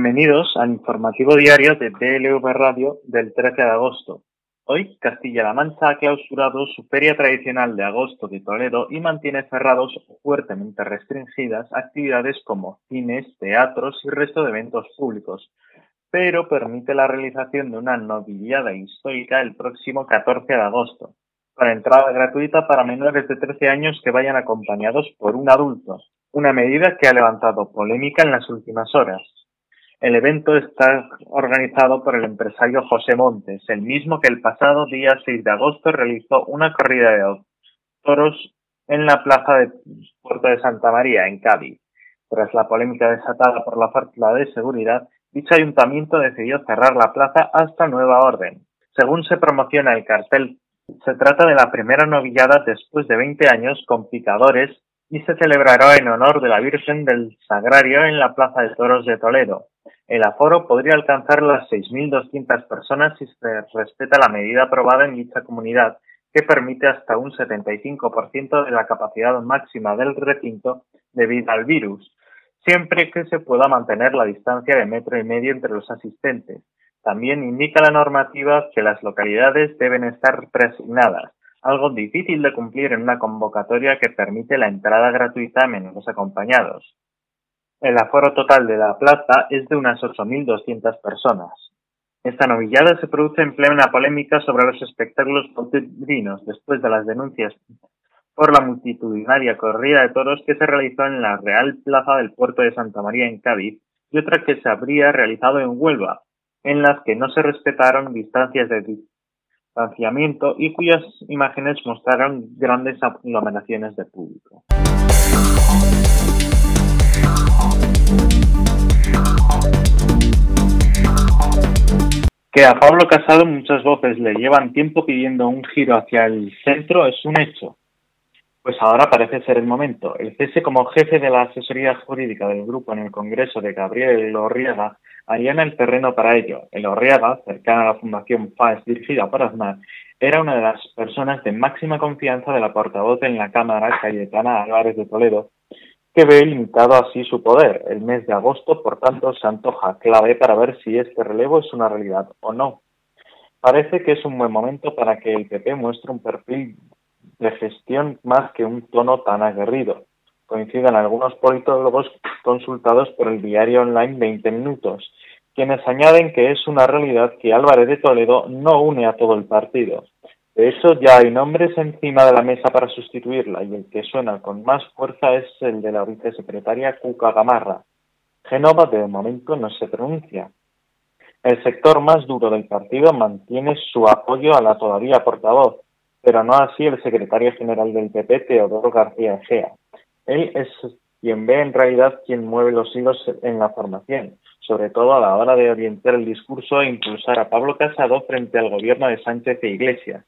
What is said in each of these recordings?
Bienvenidos al informativo diario de DLV Radio del 13 de agosto. Hoy, Castilla-La Mancha ha clausurado su feria tradicional de agosto de Toledo y mantiene cerrados o fuertemente restringidas actividades como cines, teatros y resto de eventos públicos, pero permite la realización de una novillada histórica el próximo 14 de agosto, con entrada gratuita para menores de 13 años que vayan acompañados por un adulto, una medida que ha levantado polémica en las últimas horas. El evento está organizado por el empresario José Montes, el mismo que el pasado día 6 de agosto realizó una corrida de toros en la plaza de Puerto de Santa María, en Cádiz. Tras la polémica desatada por la falta de seguridad, dicho ayuntamiento decidió cerrar la plaza hasta nueva orden. Según se promociona el cartel, se trata de la primera novillada después de 20 años con picadores y se celebrará en honor de la Virgen del Sagrario en la Plaza de Toros de Toledo. El aforo podría alcanzar las 6.200 personas si se respeta la medida aprobada en dicha comunidad, que permite hasta un 75% de la capacidad máxima del recinto debido al virus, siempre que se pueda mantener la distancia de metro y medio entre los asistentes. También indica la normativa que las localidades deben estar presignadas, algo difícil de cumplir en una convocatoria que permite la entrada gratuita a menores acompañados. El aforo total de la plaza es de unas 8.200 personas. Esta novillada se produce en plena polémica sobre los espectáculos potrinos después de las denuncias por la multitudinaria corrida de toros que se realizó en la Real Plaza del Puerto de Santa María en Cádiz y otra que se habría realizado en Huelva, en las que no se respetaron distancias de distanciamiento y cuyas imágenes mostraron grandes aglomeraciones de público. Que a Pablo Casado muchas voces le llevan tiempo pidiendo un giro hacia el centro es un hecho. Pues ahora parece ser el momento. El cese como jefe de la asesoría jurídica del grupo en el Congreso de Gabriel Orriaga allana el terreno para ello. El Orriaga, cercana a la Fundación FAES dirigida por Aznar, era una de las personas de máxima confianza de la portavoz en la Cámara, Cayetana Álvarez de Toledo, que ve limitado así su poder. El mes de agosto, por tanto, se antoja clave para ver si este relevo es una realidad o no. Parece que es un buen momento para que el PP muestre un perfil de gestión más que un tono tan aguerrido. Coinciden algunos politólogos consultados por el diario online 20 Minutos, quienes añaden que es una realidad que Álvarez de Toledo no une a todo el partido. De hecho, ya hay nombres encima de la mesa para sustituirla y el que suena con más fuerza es el de la vicesecretaria Cuca Gamarra. Génova de momento no se pronuncia. El sector más duro del partido mantiene su apoyo a la todavía portavoz, pero no así el secretario general del PP, Teodoro García Egea. Él es quien ve en realidad quien mueve los hilos en la formación, sobre todo a la hora de orientar el discurso e impulsar a Pablo Casado frente al gobierno de Sánchez e Iglesias.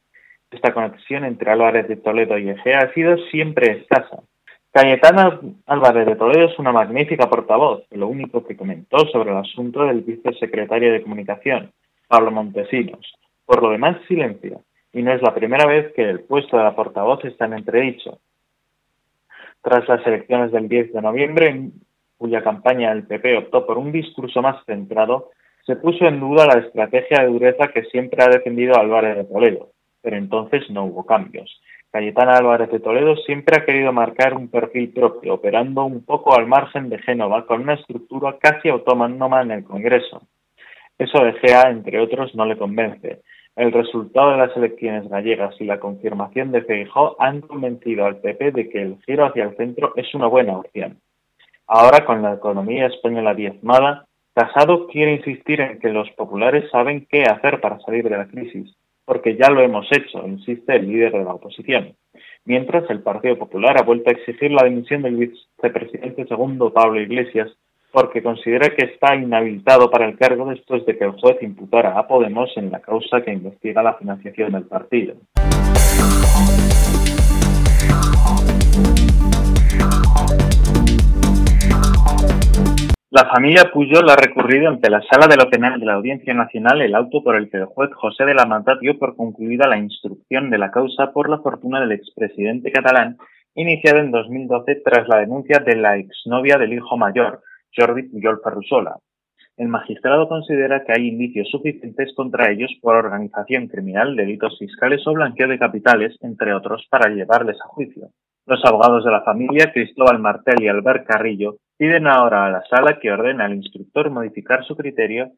Esta conexión entre Álvarez de Toledo y Egea ha sido siempre escasa. Cayetana Álvarez de Toledo es una magnífica portavoz, lo único que comentó sobre el asunto del vicesecretario de Comunicación, Pablo Montesinos. Por lo demás, silencio, y no es la primera vez que el puesto de la portavoz está en entredicho. Tras las elecciones del 10 de noviembre, en cuya campaña el PP optó por un discurso más centrado, se puso en duda la estrategia de dureza que siempre ha defendido Álvarez de Toledo pero entonces no hubo cambios. Cayetana Álvarez de Toledo siempre ha querido marcar un perfil propio, operando un poco al margen de Génova, con una estructura casi autónoma en el Congreso. Eso de Gea, entre otros, no le convence. El resultado de las elecciones gallegas y la confirmación de Feijóo han convencido al PP de que el giro hacia el centro es una buena opción. Ahora, con la economía española diezmada, Casado quiere insistir en que los populares saben qué hacer para salir de la crisis porque ya lo hemos hecho, insiste el líder de la oposición. Mientras, el Partido Popular ha vuelto a exigir la dimisión del vicepresidente segundo Pablo Iglesias porque considera que está inhabilitado para el cargo después de que el juez imputara a Podemos en la causa que investiga la financiación del partido. La familia Puyol ha recurrido ante la Sala de lo Penal de la Audiencia Nacional el auto por el que el juez José de la Mata dio por concluida la instrucción de la causa por la fortuna del expresidente catalán, iniciada en 2012 tras la denuncia de la exnovia del hijo mayor, Jordi Puyol Ferrusola. El magistrado considera que hay indicios suficientes contra ellos por organización criminal, delitos fiscales o blanqueo de capitales, entre otros, para llevarles a juicio. Los abogados de la familia, Cristóbal Martel y Albert Carrillo, piden ahora a la sala que ordene al instructor modificar su criterio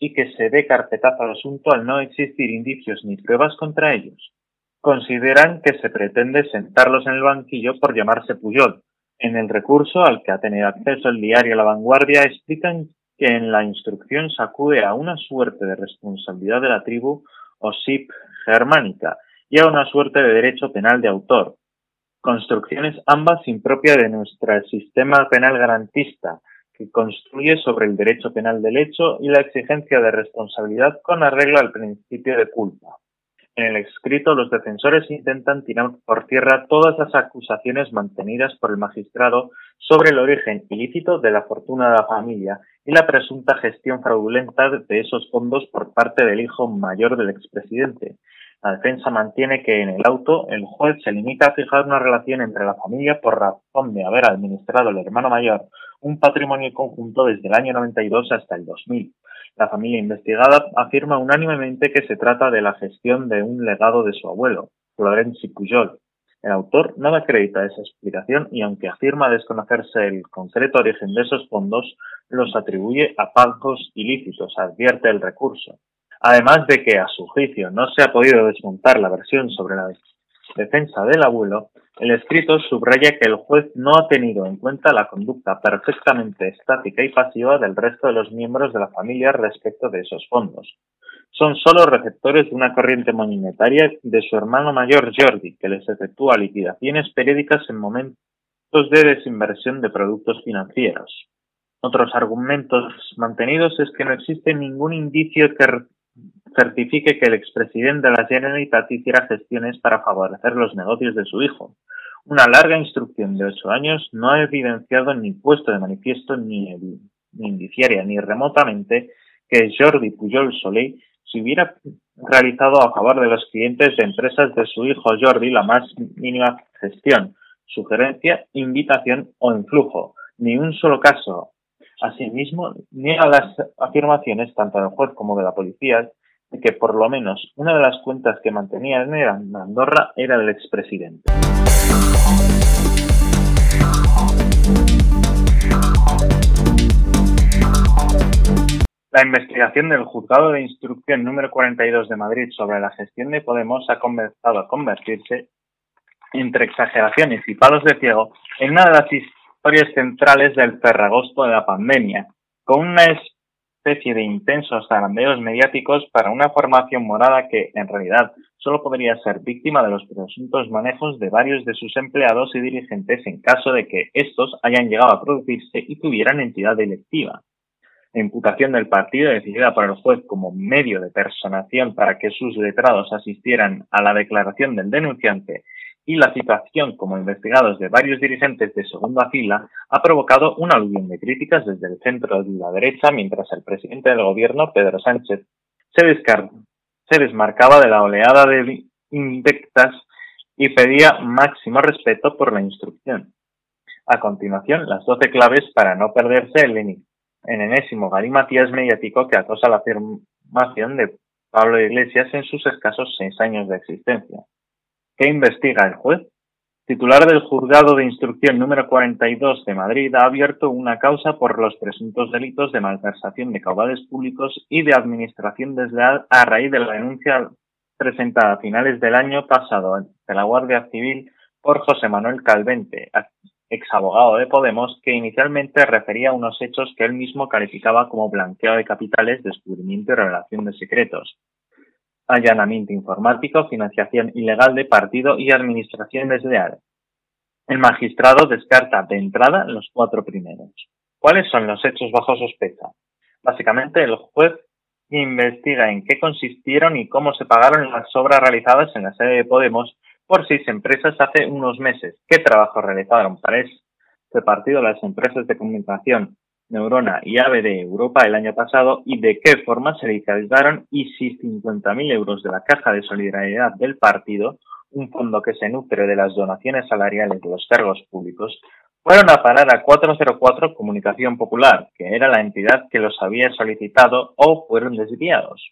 y que se dé carpetazo al asunto al no existir indicios ni pruebas contra ellos. Consideran que se pretende sentarlos en el banquillo por llamarse Puyol. En el recurso al que ha tenido acceso el diario La Vanguardia explican que en la instrucción se acude a una suerte de responsabilidad de la tribu o SIP germánica y a una suerte de derecho penal de autor, construcciones ambas impropias de nuestro sistema penal garantista, que construye sobre el derecho penal del hecho y la exigencia de responsabilidad con arreglo al principio de culpa. En el escrito, los defensores intentan tirar por tierra todas las acusaciones mantenidas por el magistrado sobre el origen ilícito de la fortuna de la familia y la presunta gestión fraudulenta de esos fondos por parte del hijo mayor del expresidente. La defensa mantiene que en el auto el juez se limita a fijar una relación entre la familia por razón de haber administrado el hermano mayor un patrimonio conjunto desde el año 92 hasta el 2000 la familia investigada afirma unánimemente que se trata de la gestión de un legado de su abuelo, Florenci Pujol. El autor no acredita esa explicación y aunque afirma desconocerse el concreto origen de esos fondos, los atribuye a pagos ilícitos, advierte el recurso. Además de que, a su juicio, no se ha podido desmontar la versión sobre la defensa del abuelo, el escrito subraya que el juez no ha tenido en cuenta la conducta perfectamente estática y pasiva del resto de los miembros de la familia respecto de esos fondos. Son solo receptores de una corriente monetaria de su hermano mayor Jordi, que les efectúa liquidaciones periódicas en momentos de desinversión de productos financieros. Otros argumentos mantenidos es que no existe ningún indicio que certifique que el expresidente de la Generalitat hiciera gestiones para favorecer los negocios de su hijo. Una larga instrucción de ocho años no ha evidenciado ni puesto de manifiesto ni, ni indiciaria ni remotamente que Jordi Pujol Soleil se hubiera realizado a favor de los clientes de empresas de su hijo Jordi la más mínima gestión, sugerencia, invitación o influjo. Ni un solo caso. Asimismo, niega las afirmaciones tanto del juez como de la policía que por lo menos una de las cuentas que mantenía en Andorra era del expresidente. La investigación del Juzgado de Instrucción número 42 de Madrid sobre la gestión de Podemos ha comenzado a convertirse, entre exageraciones y palos de ciego, en una de las historias centrales del ferragosto de la pandemia, con una especie de intensos zarandeos mediáticos para una formación morada que, en realidad, solo podría ser víctima de los presuntos manejos de varios de sus empleados y dirigentes en caso de que estos hayan llegado a producirse y tuvieran entidad electiva. La imputación del partido decidida por el juez como medio de personación para que sus letrados asistieran a la declaración del denunciante y la situación como investigados de varios dirigentes de segunda fila ha provocado una aluvión de críticas desde el centro de la derecha mientras el presidente del gobierno, Pedro Sánchez, se, se desmarcaba de la oleada de invectas y pedía máximo respeto por la instrucción. A continuación, las doce claves para no perderse el en enésimo galimatías mediático que acosa la afirmación de Pablo Iglesias en sus escasos seis años de existencia. ¿Qué investiga el juez? Titular del Juzgado de Instrucción número 42 de Madrid ha abierto una causa por los presuntos delitos de malversación de caudales públicos y de administración desleal a raíz de la denuncia presentada a finales del año pasado ante la Guardia Civil por José Manuel Calvente, ex abogado de Podemos, que inicialmente refería a unos hechos que él mismo calificaba como blanqueo de capitales, descubrimiento y revelación de secretos allanamiento informático, financiación ilegal de partido y administración desleal. El magistrado descarta de entrada los cuatro primeros. ¿Cuáles son los hechos bajo sospecha? Básicamente, el juez investiga en qué consistieron y cómo se pagaron las obras realizadas en la sede de Podemos por seis empresas hace unos meses. ¿Qué trabajo realizaron para este partido las empresas de comunicación Neurona y de Europa el año pasado y de qué forma se realizaron y si 50.000 euros de la Caja de Solidaridad del partido, un fondo que se nutre de las donaciones salariales de los cargos públicos, fueron a parar a 404 Comunicación Popular, que era la entidad que los había solicitado o fueron desviados.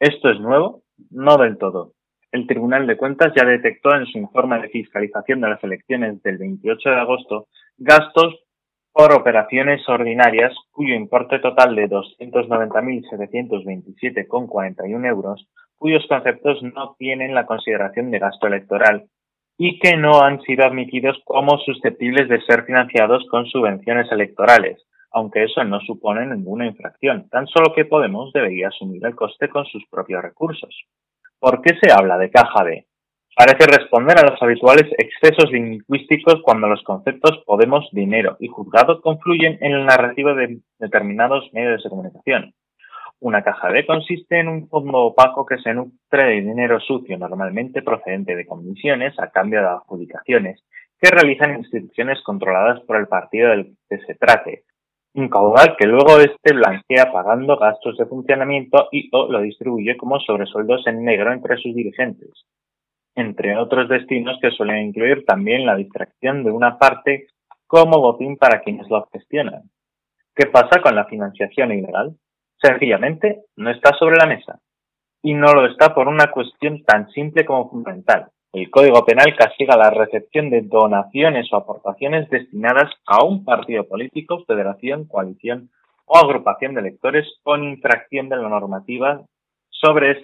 ¿Esto es nuevo? No del todo. El Tribunal de Cuentas ya detectó en su informe de fiscalización de las elecciones del 28 de agosto gastos por operaciones ordinarias cuyo importe total de 290.727,41 euros, cuyos conceptos no tienen la consideración de gasto electoral y que no han sido admitidos como susceptibles de ser financiados con subvenciones electorales, aunque eso no supone ninguna infracción, tan solo que Podemos debería asumir el coste con sus propios recursos. ¿Por qué se habla de caja B? Parece responder a los habituales excesos lingüísticos cuando los conceptos Podemos, dinero y juzgado confluyen en el narrativo de determinados medios de comunicación. Una caja B consiste en un fondo opaco que se nutre de dinero sucio, normalmente procedente de comisiones a cambio de adjudicaciones, que realizan instituciones controladas por el partido del que se trate. Un caudal que luego éste blanquea pagando gastos de funcionamiento y o lo distribuye como sobresueldos en negro entre sus dirigentes. Entre otros destinos que suelen incluir también la distracción de una parte como botín para quienes lo gestionan. ¿Qué pasa con la financiación ilegal? Sencillamente, no está sobre la mesa. Y no lo está por una cuestión tan simple como fundamental. El Código Penal castiga la recepción de donaciones o aportaciones destinadas a un partido político, federación, coalición o agrupación de electores con infracción de la normativa sobre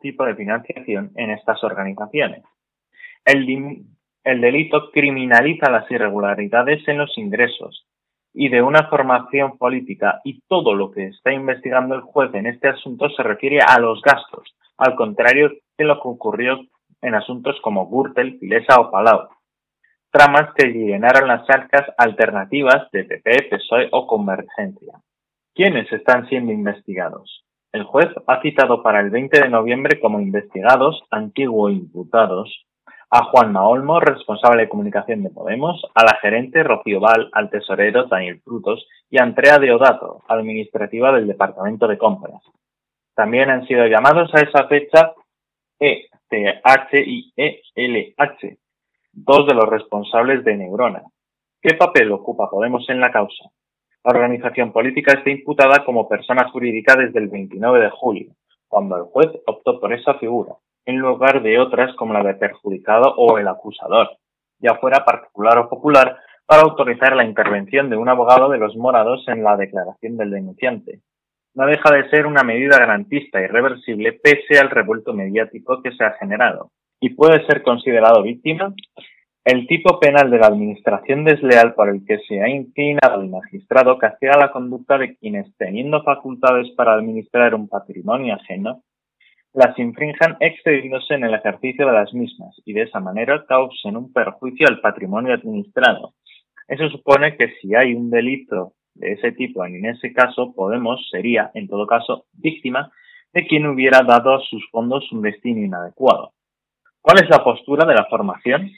tipo de financiación en estas organizaciones. El, el delito criminaliza las irregularidades en los ingresos, y de una formación política y todo lo que está investigando el juez en este asunto se refiere a los gastos, al contrario de lo que ocurrió en asuntos como Gürtel, Filesa o Palau. Tramas que llenaron las arcas alternativas de PP, PSOE o Convergencia. ¿Quiénes están siendo investigados? El juez ha citado para el 20 de noviembre como investigados, antiguos imputados, a Juan Olmo, responsable de comunicación de Podemos, a la gerente Rocío Val, al tesorero Daniel Frutos y a Andrea Deodato, administrativa del Departamento de Compras. También han sido llamados a esa fecha ETH y ELH, dos de los responsables de Neurona. ¿Qué papel ocupa Podemos en la causa? La organización política está imputada como persona jurídica desde el 29 de julio, cuando el juez optó por esa figura en lugar de otras como la de perjudicado o el acusador, ya fuera particular o popular, para autorizar la intervención de un abogado de los morados en la declaración del denunciante. No deja de ser una medida garantista y reversible pese al revuelto mediático que se ha generado. ¿Y puede ser considerado víctima? El tipo penal de la administración desleal por el que se ha inclinado el magistrado castiga la conducta de quienes, teniendo facultades para administrar un patrimonio ajeno, las infrinjan excediéndose en el ejercicio de las mismas y de esa manera causen un perjuicio al patrimonio administrado. Eso supone que si hay un delito de ese tipo, en ese caso Podemos sería, en todo caso, víctima de quien hubiera dado a sus fondos un destino inadecuado. ¿Cuál es la postura de la formación?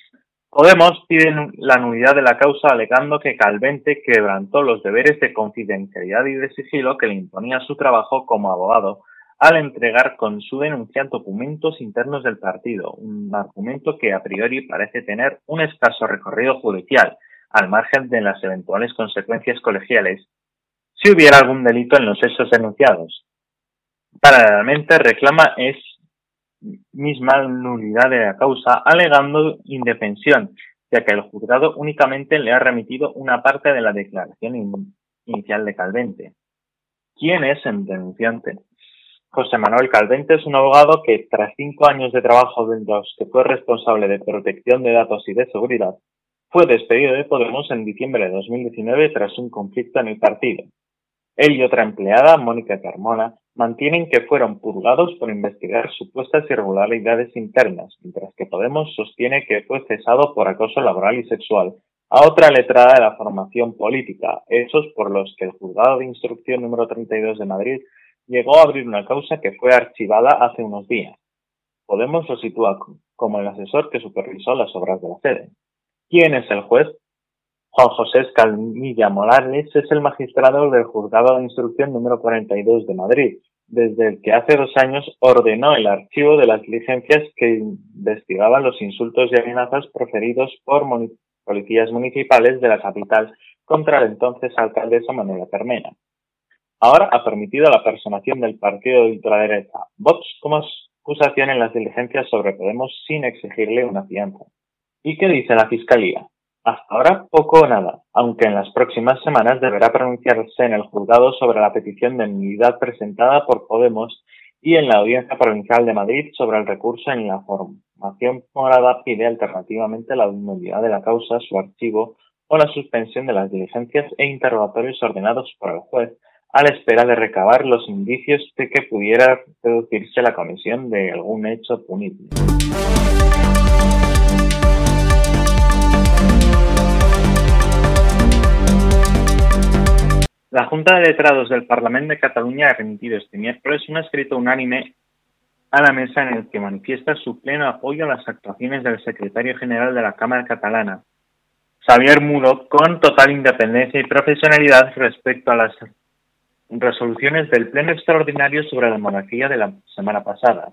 Podemos pide la nulidad de la causa alegando que Calvente quebrantó los deberes de confidencialidad y de sigilo que le imponía su trabajo como abogado al entregar con su denuncia documentos internos del partido, un argumento que a priori parece tener un escaso recorrido judicial, al margen de las eventuales consecuencias colegiales, si hubiera algún delito en los hechos denunciados. Paralelamente reclama es misma nulidad de la causa, alegando indefensión, ya que el juzgado únicamente le ha remitido una parte de la declaración inicial de Calvente. ¿Quién es el denunciante? José Manuel Calvente es un abogado que, tras cinco años de trabajo de los que fue responsable de protección de datos y de seguridad, fue despedido de Podemos en diciembre de 2019 tras un conflicto en el partido. Él y otra empleada, Mónica Carmona, mantienen que fueron purgados por investigar supuestas irregularidades internas, mientras que Podemos sostiene que fue cesado por acoso laboral y sexual a otra letrada de la formación política, hechos por los que el juzgado de instrucción número 32 de Madrid llegó a abrir una causa que fue archivada hace unos días. Podemos lo sitúa como el asesor que supervisó las obras de la sede. ¿Quién es el juez? Juan José Escalmilla Morales es el magistrado del Juzgado de Instrucción número 42 de Madrid, desde el que hace dos años ordenó el archivo de las diligencias que investigaban los insultos y amenazas proferidos por policías municipales de la capital contra el entonces alcaldesa Manuela Carmena. Ahora ha permitido la personación del partido de ultraderecha Vox como acusación en las diligencias sobre Podemos sin exigirle una fianza. ¿Y qué dice la Fiscalía? Hasta ahora poco o nada, aunque en las próximas semanas deberá pronunciarse en el juzgado sobre la petición de nulidad presentada por Podemos y en la Audiencia Provincial de Madrid sobre el recurso en la formación morada pide alternativamente la nulidad de la causa, su archivo o la suspensión de las diligencias e interrogatorios ordenados por el juez a la espera de recabar los indicios de que pudiera reducirse la comisión de algún hecho punible. La Junta de Letrados del Parlamento de Cataluña ha remitido este miércoles un escrito unánime a la mesa en el que manifiesta su pleno apoyo a las actuaciones del secretario general de la Cámara Catalana, Xavier Muro, con total independencia y profesionalidad respecto a las resoluciones del Pleno Extraordinario sobre la monarquía de la semana pasada.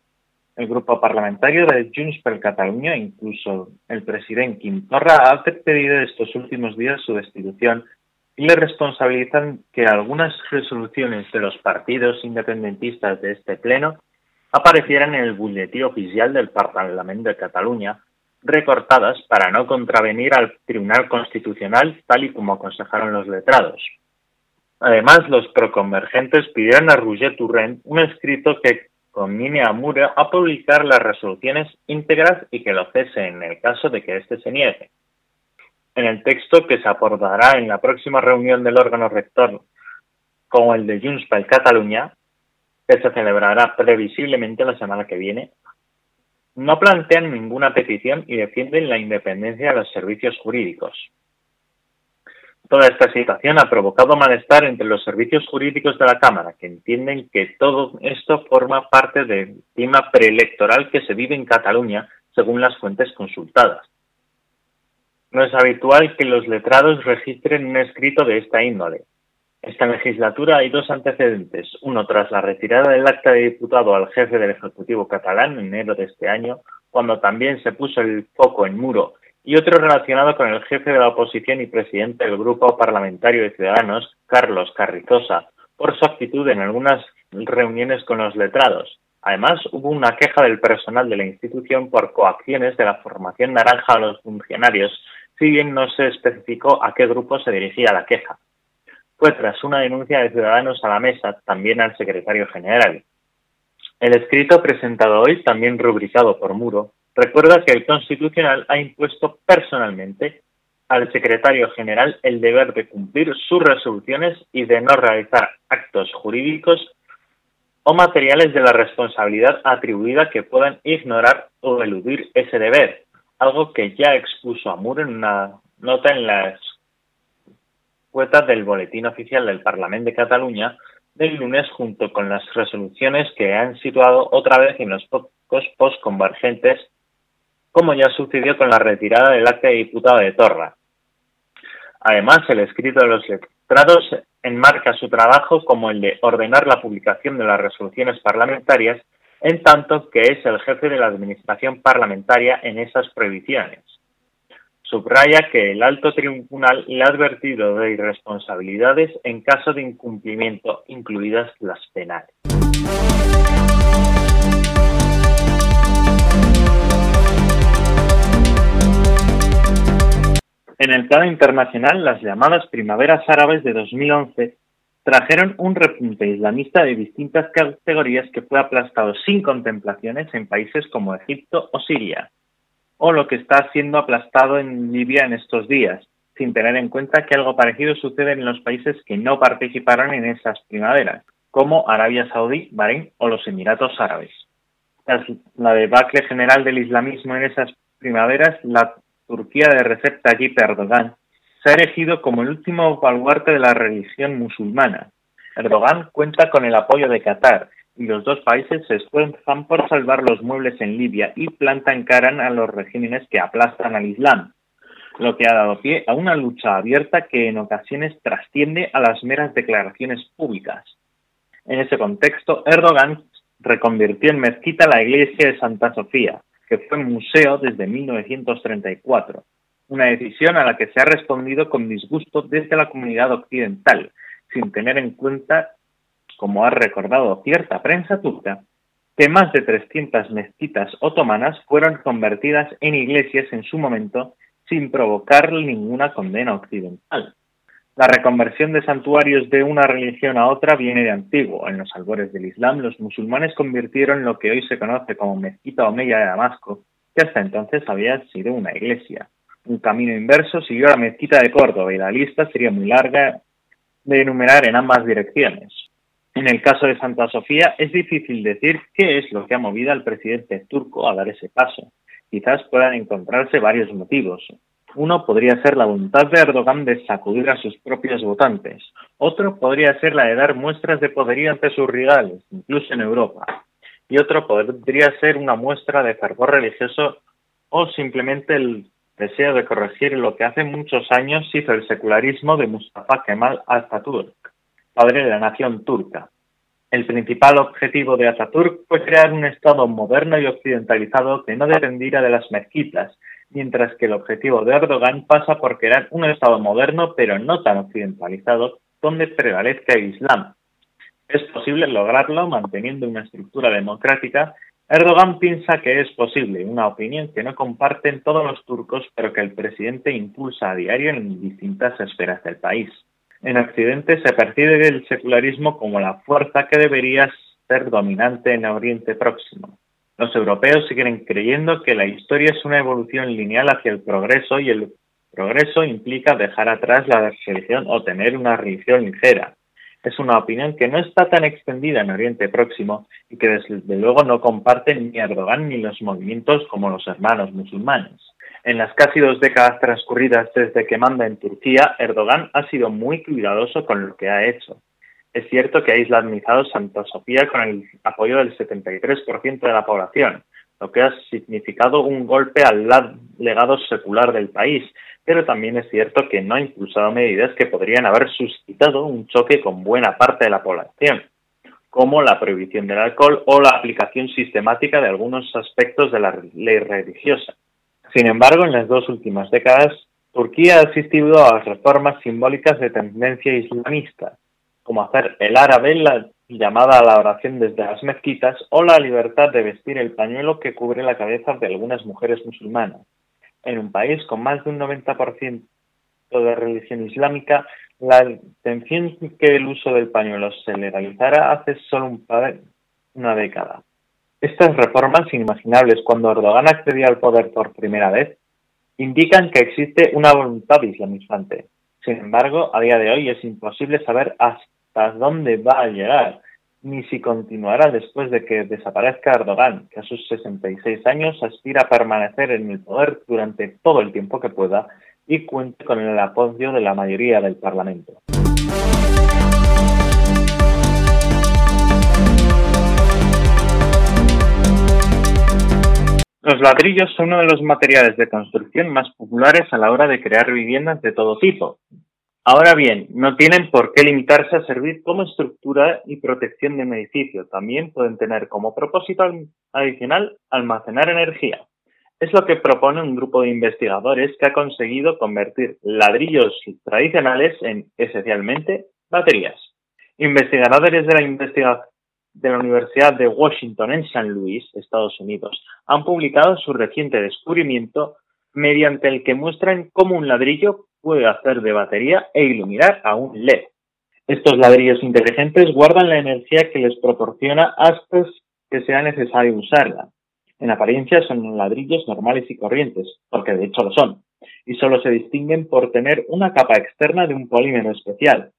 El grupo parlamentario de Junts per Catalunya, incluso el presidente Quim Torra, ha pedido estos últimos días su destitución le responsabilizan que algunas resoluciones de los partidos independentistas de este pleno aparecieran en el boletín oficial del Parlamento de Cataluña, recortadas para no contravenir al Tribunal Constitucional tal y como aconsejaron los letrados. Además, los proconvergentes pidieron a Roger Turrent un escrito que conmine a Mure a publicar las resoluciones íntegras y que lo cese en el caso de que éste se niegue en el texto que se abordará en la próxima reunión del órgano rector con el de Junts per Catalunya, que se celebrará previsiblemente la semana que viene, no plantean ninguna petición y defienden la independencia de los servicios jurídicos. Toda esta situación ha provocado malestar entre los servicios jurídicos de la Cámara, que entienden que todo esto forma parte del clima preelectoral que se vive en Cataluña, según las fuentes consultadas. No es habitual que los letrados registren un escrito de esta índole. Esta legislatura hay dos antecedentes, uno tras la retirada del acta de diputado al jefe del Ejecutivo catalán en enero de este año, cuando también se puso el foco en muro, y otro relacionado con el jefe de la oposición y presidente del Grupo Parlamentario de Ciudadanos, Carlos Carrizosa, por su actitud en algunas reuniones con los letrados. Además, hubo una queja del personal de la institución por coacciones de la formación naranja a los funcionarios si bien no se especificó a qué grupo se dirigía la queja. Fue tras una denuncia de Ciudadanos a la mesa, también al secretario general. El escrito presentado hoy, también rubricado por Muro, recuerda que el Constitucional ha impuesto personalmente al secretario general el deber de cumplir sus resoluciones y de no realizar actos jurídicos o materiales de la responsabilidad atribuida que puedan ignorar o eludir ese deber, algo que ya expuso Amur en una nota en las cuetas del Boletín Oficial del Parlamento de Cataluña del lunes junto con las resoluciones que han situado otra vez en los pocos postconvergentes, como ya sucedió con la retirada del acta de diputado de Torra. Además, el escrito de los letrados enmarca su trabajo como el de ordenar la publicación de las resoluciones parlamentarias en tanto que es el jefe de la Administración parlamentaria en esas prohibiciones. Subraya que el alto tribunal le ha advertido de irresponsabilidades en caso de incumplimiento, incluidas las penales. En el plano internacional, las llamadas primaveras árabes de 2011 trajeron un repunte islamista de distintas categorías que fue aplastado sin contemplaciones en países como Egipto o Siria, o lo que está siendo aplastado en Libia en estos días, sin tener en cuenta que algo parecido sucede en los países que no participaron en esas primaveras, como Arabia Saudí, Bahrein o los Emiratos Árabes. La debacle general del islamismo en esas primaveras, la Turquía de Recep Tayyip Erdogan se ha erigido como el último baluarte de la religión musulmana. Erdogan cuenta con el apoyo de Qatar y los dos países se esfuerzan por salvar los muebles en Libia y plantan cara a los regímenes que aplastan al Islam, lo que ha dado pie a una lucha abierta que en ocasiones trasciende a las meras declaraciones públicas. En ese contexto, Erdogan reconvirtió en mezquita la iglesia de Santa Sofía, que fue museo desde 1934 una decisión a la que se ha respondido con disgusto desde la comunidad occidental, sin tener en cuenta, como ha recordado cierta prensa turca, que más de 300 mezquitas otomanas fueron convertidas en iglesias en su momento sin provocar ninguna condena occidental. La reconversión de santuarios de una religión a otra viene de antiguo. En los albores del Islam, los musulmanes convirtieron lo que hoy se conoce como Mezquita Omeya de Damasco, que hasta entonces había sido una iglesia. Un camino inverso siguió la Mezquita de Córdoba y la lista sería muy larga de enumerar en ambas direcciones. En el caso de Santa Sofía es difícil decir qué es lo que ha movido al presidente turco a dar ese paso. Quizás puedan encontrarse varios motivos. Uno podría ser la voluntad de Erdogan de sacudir a sus propios votantes. Otro podría ser la de dar muestras de poderío ante sus rivales, incluso en Europa. Y otro podría ser una muestra de fervor religioso o simplemente el deseo de corregir lo que hace muchos años hizo el secularismo de Mustafa Kemal Atatürk, padre de la nación turca. El principal objetivo de Atatürk fue crear un Estado moderno y occidentalizado que no dependiera de las mezquitas, mientras que el objetivo de Erdogan pasa por crear un Estado moderno pero no tan occidentalizado donde prevalezca el Islam. Es posible lograrlo manteniendo una estructura democrática. Erdogan piensa que es posible, una opinión que no comparten todos los turcos, pero que el presidente impulsa a diario en distintas esferas del país. En Occidente se percibe el secularismo como la fuerza que debería ser dominante en Oriente Próximo. Los europeos siguen creyendo que la historia es una evolución lineal hacia el progreso y el progreso implica dejar atrás la religión o tener una religión ligera. Es una opinión que no está tan extendida en Oriente Próximo y que desde luego no comparten ni Erdogan ni los movimientos como los hermanos musulmanes. En las casi dos décadas transcurridas desde que manda en Turquía, Erdogan ha sido muy cuidadoso con lo que ha hecho. Es cierto que ha islamizado Santa Sofía con el apoyo del 73% de la población, lo que ha significado un golpe al legado secular del país, pero también es cierto que no ha impulsado medidas que podrían haber suscitado un choque con buena parte de la población, como la prohibición del alcohol o la aplicación sistemática de algunos aspectos de la ley religiosa. Sin embargo, en las dos últimas décadas, Turquía ha asistido a reformas simbólicas de tendencia islamista, como hacer el árabe la llamada a la oración desde las mezquitas o la libertad de vestir el pañuelo que cubre la cabeza de algunas mujeres musulmanas. En un país con más de un 90% de religión islámica, la intención que el uso del pañuelo se legalizara hace solo un par, una década. Estas reformas inimaginables cuando Erdogan accedía al poder por primera vez indican que existe una voluntad islamizante. Sin embargo, a día de hoy es imposible saber hasta hasta dónde va a llegar, ni si continuará después de que desaparezca Erdogan, que a sus 66 años aspira a permanecer en el poder durante todo el tiempo que pueda y cuente con el apoyo de la mayoría del Parlamento. Los ladrillos son uno de los materiales de construcción más populares a la hora de crear viviendas de todo tipo, Ahora bien, no tienen por qué limitarse a servir como estructura y protección de un edificio. También pueden tener como propósito adicional almacenar energía. Es lo que propone un grupo de investigadores que ha conseguido convertir ladrillos tradicionales en, esencialmente, baterías. Investigadores de la, de la Universidad de Washington en San Luis, Estados Unidos, han publicado su reciente descubrimiento mediante el que muestran cómo un ladrillo puede hacer de batería e iluminar a un LED. Estos ladrillos inteligentes guardan la energía que les proporciona hasta que sea necesario usarla. En apariencia son ladrillos normales y corrientes, porque de hecho lo son, y solo se distinguen por tener una capa externa de un polímero especial.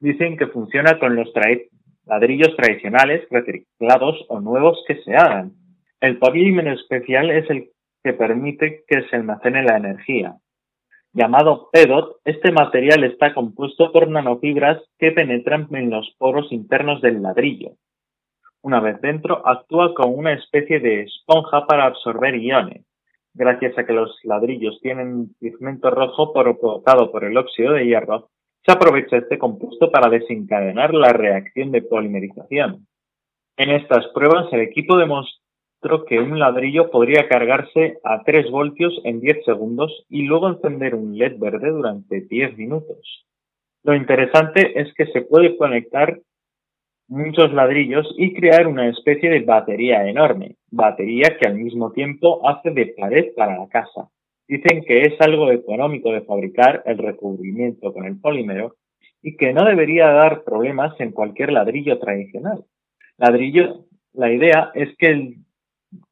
Dicen que funciona con los ladrillos tradicionales, reciclados o nuevos que se hagan. El polímero especial es el que permite que se almacene la energía. Llamado PEDOT, este material está compuesto por nanofibras que penetran en los poros internos del ladrillo. Una vez dentro, actúa como una especie de esponja para absorber iones. Gracias a que los ladrillos tienen pigmento rojo provocado por el óxido de hierro, se aprovecha este compuesto para desencadenar la reacción de polimerización. En estas pruebas, el equipo demostró que un ladrillo podría cargarse a 3 voltios en 10 segundos y luego encender un LED verde durante 10 minutos. Lo interesante es que se puede conectar muchos ladrillos y crear una especie de batería enorme, batería que al mismo tiempo hace de pared para la casa. Dicen que es algo económico de fabricar el recubrimiento con el polímero y que no debería dar problemas en cualquier ladrillo tradicional. Ladrillo, la idea es que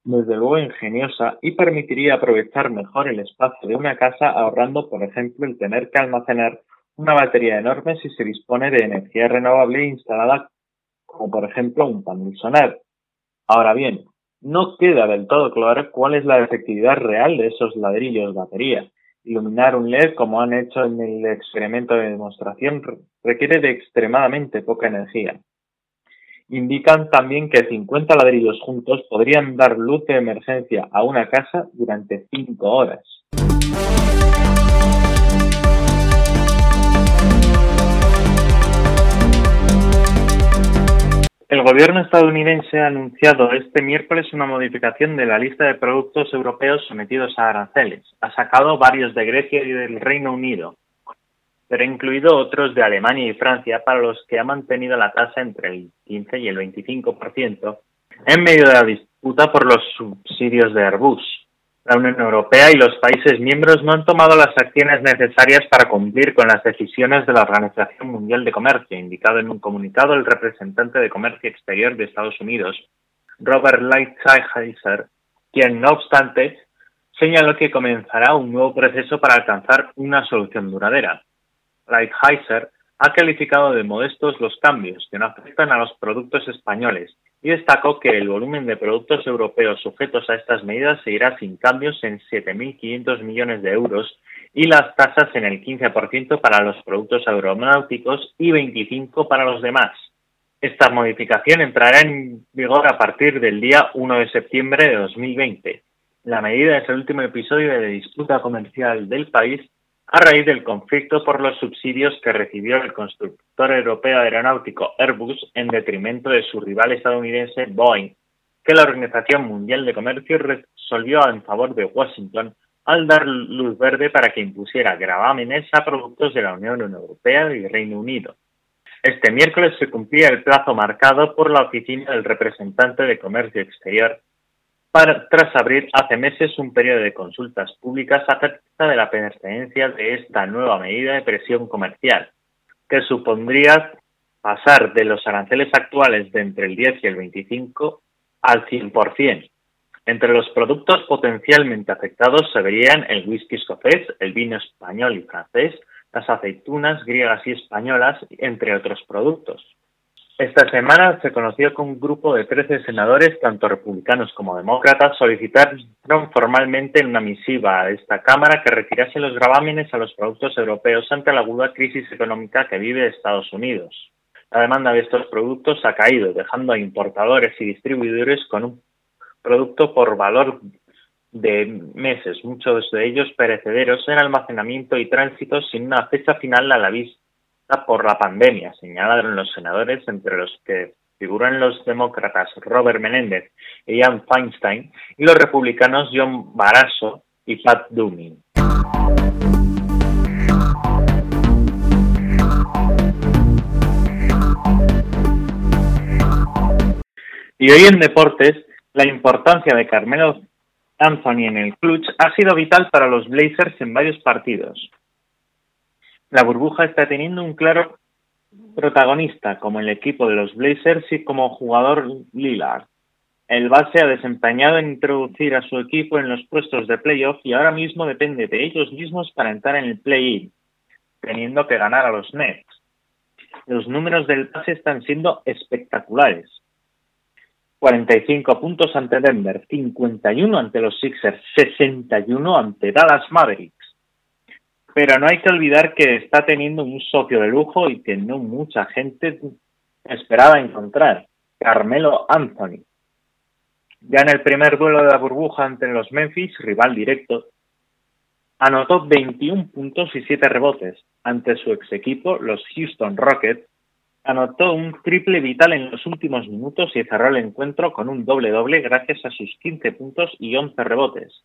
desde luego ingeniosa y permitiría aprovechar mejor el espacio de una casa ahorrando, por ejemplo, el tener que almacenar una batería enorme si se dispone de energía renovable instalada como por ejemplo un panel solar. Ahora bien, no queda del todo claro cuál es la efectividad real de esos ladrillos batería. Iluminar un LED, como han hecho en el experimento de demostración, requiere de extremadamente poca energía. Indican también que 50 ladrillos juntos podrían dar luz de emergencia a una casa durante 5 horas. El gobierno estadounidense ha anunciado este miércoles una modificación de la lista de productos europeos sometidos a aranceles. Ha sacado varios de Grecia y del Reino Unido, pero incluido otros de Alemania y Francia para los que ha mantenido la tasa entre el 15 y el 25% en medio de la disputa por los subsidios de Airbus. La Unión Europea y los países miembros no han tomado las acciones necesarias para cumplir con las decisiones de la Organización Mundial de Comercio, indicado en un comunicado el representante de Comercio Exterior de Estados Unidos, Robert Lighthizer, quien, no obstante, señaló que comenzará un nuevo proceso para alcanzar una solución duradera. Lighthizer ha calificado de modestos los cambios que no afectan a los productos españoles y destacó que el volumen de productos europeos sujetos a estas medidas seguirá sin cambios en 7.500 millones de euros y las tasas en el 15% para los productos aeronáuticos y 25% para los demás. Esta modificación entrará en vigor a partir del día 1 de septiembre de 2020. La medida es el último episodio de disputa comercial del país a raíz del conflicto por los subsidios que recibió el constructor europeo aeronáutico Airbus en detrimento de su rival estadounidense Boeing, que la Organización Mundial de Comercio resolvió en favor de Washington al dar luz verde para que impusiera gravámenes a productos de la Unión Europea y Reino Unido. Este miércoles se cumplía el plazo marcado por la Oficina del Representante de Comercio Exterior tras abrir hace meses un periodo de consultas públicas acerca de la pertenencia de esta nueva medida de presión comercial, que supondría pasar de los aranceles actuales de entre el 10 y el 25 al 100%. Entre los productos potencialmente afectados se verían el whisky escocés, el vino español y francés, las aceitunas griegas y españolas, entre otros productos. Esta semana se conoció que un grupo de 13 senadores, tanto republicanos como demócratas, solicitaron formalmente en una misiva a esta Cámara que retirase los gravámenes a los productos europeos ante la aguda crisis económica que vive Estados Unidos. La demanda de estos productos ha caído, dejando a importadores y distribuidores con un producto por valor de meses, muchos de ellos perecederos en almacenamiento y tránsito sin una fecha final a la vista por la pandemia, señalaron los senadores, entre los que figuran los demócratas Robert Menéndez y Ian Feinstein, y los republicanos John Barrasso y Pat Duming. Y hoy en deportes, la importancia de Carmelo Anthony en el clutch ha sido vital para los Blazers en varios partidos la burbuja está teniendo un claro protagonista como el equipo de los Blazers y como jugador Lillard. El base ha desempeñado en introducir a su equipo en los puestos de playoff y ahora mismo depende de ellos mismos para entrar en el play-in, teniendo que ganar a los Nets. Los números del base están siendo espectaculares. 45 puntos ante Denver, 51 ante los Sixers, 61 ante Dallas Mavericks. Pero no hay que olvidar que está teniendo un socio de lujo y que no mucha gente esperaba encontrar, Carmelo Anthony. Ya en el primer duelo de la burbuja ante los Memphis, rival directo, anotó 21 puntos y 7 rebotes ante su ex equipo, los Houston Rockets, Anotó un triple vital en los últimos minutos y cerró el encuentro con un doble-doble gracias a sus 15 puntos y 11 rebotes.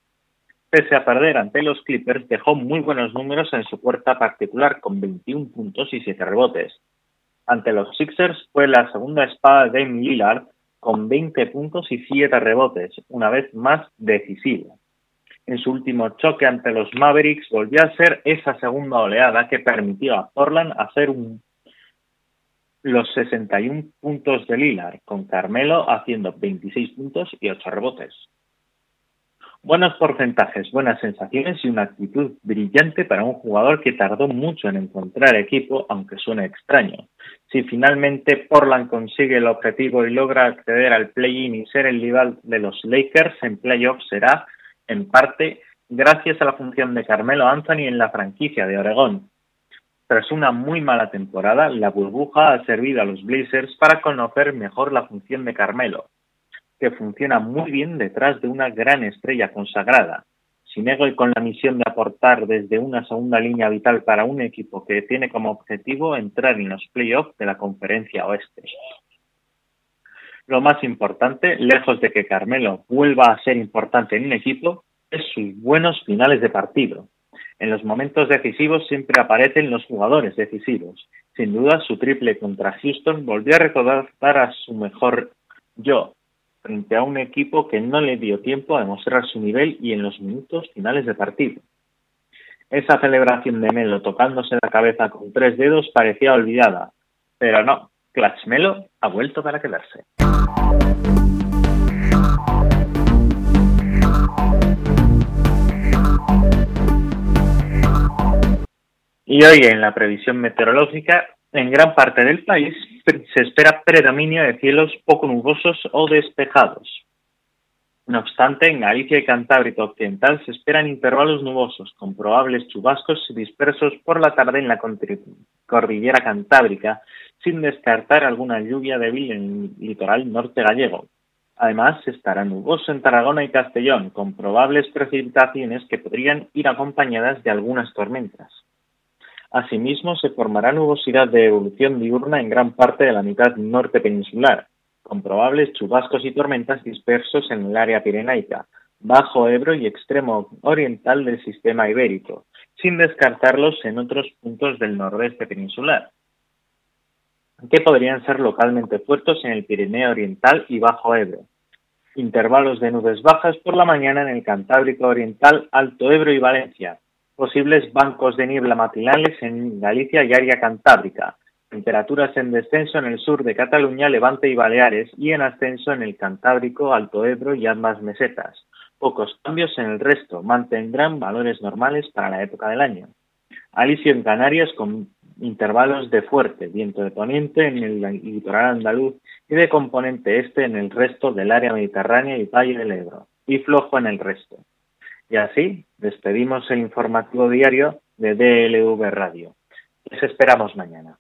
Pese a perder ante los Clippers, dejó muy buenos números en su puerta particular con 21 puntos y 7 rebotes. Ante los Sixers fue la segunda espada de Dame Lillard con 20 puntos y 7 rebotes, una vez más decisivo. En su último choque ante los Mavericks volvió a ser esa segunda oleada que permitió a Portland hacer un los 61 puntos de Lillard, con Carmelo haciendo 26 puntos y 8 rebotes. Buenos porcentajes, buenas sensaciones y una actitud brillante para un jugador que tardó mucho en encontrar equipo, aunque suene extraño. Si finalmente Portland consigue el objetivo y logra acceder al play-in y ser el rival de los Lakers en playoffs, será, en parte, gracias a la función de Carmelo Anthony en la franquicia de Oregón, tras una muy mala temporada, la burbuja ha servido a los Blazers para conocer mejor la función de Carmelo, que funciona muy bien detrás de una gran estrella consagrada, sin ego y con la misión de aportar desde una segunda línea vital para un equipo que tiene como objetivo entrar en los playoffs de la conferencia oeste. Lo más importante, lejos de que Carmelo vuelva a ser importante en un equipo, es sus buenos finales de partido, en los momentos decisivos siempre aparecen los jugadores decisivos. Sin duda, su triple contra Houston volvió a recordar a su mejor yo, frente a un equipo que no le dio tiempo a demostrar su nivel y en los minutos finales de partido. Esa celebración de Melo tocándose la cabeza con tres dedos parecía olvidada, pero no, Clutch Melo ha vuelto para quedarse. Y hoy en la previsión meteorológica, en gran parte del país se espera predominio de cielos poco nubosos o despejados. No obstante, en Galicia y Cantábrico Occidental se esperan intervalos nubosos con probables chubascos dispersos por la tarde en la cordillera cantábrica, sin descartar alguna lluvia débil en el litoral norte gallego. Además, estará nuboso en Tarragona y Castellón, con probables precipitaciones que podrían ir acompañadas de algunas tormentas. Asimismo, se formará nubosidad de evolución diurna en gran parte de la mitad norte peninsular, con probables chubascos y tormentas dispersos en el área pirenaica, bajo Ebro y extremo oriental del sistema ibérico, sin descartarlos en otros puntos del nordeste peninsular, que podrían ser localmente fuertes en el Pirineo oriental y bajo Ebro. Intervalos de nubes bajas por la mañana en el Cantábrico oriental, Alto Ebro y Valencia, posibles bancos de niebla matinales en Galicia y área cantábrica, temperaturas en descenso en el sur de Cataluña, Levante y Baleares y en ascenso en el Cantábrico, Alto Ebro y ambas mesetas. Pocos cambios en el resto, mantendrán valores normales para la época del año. Alisio en Canarias con intervalos de fuerte, viento de poniente en el litoral andaluz y de componente este en el resto del área mediterránea y Valle del Ebro, y flojo en el resto. Y así despedimos el informativo diario de DLV Radio. Les esperamos mañana.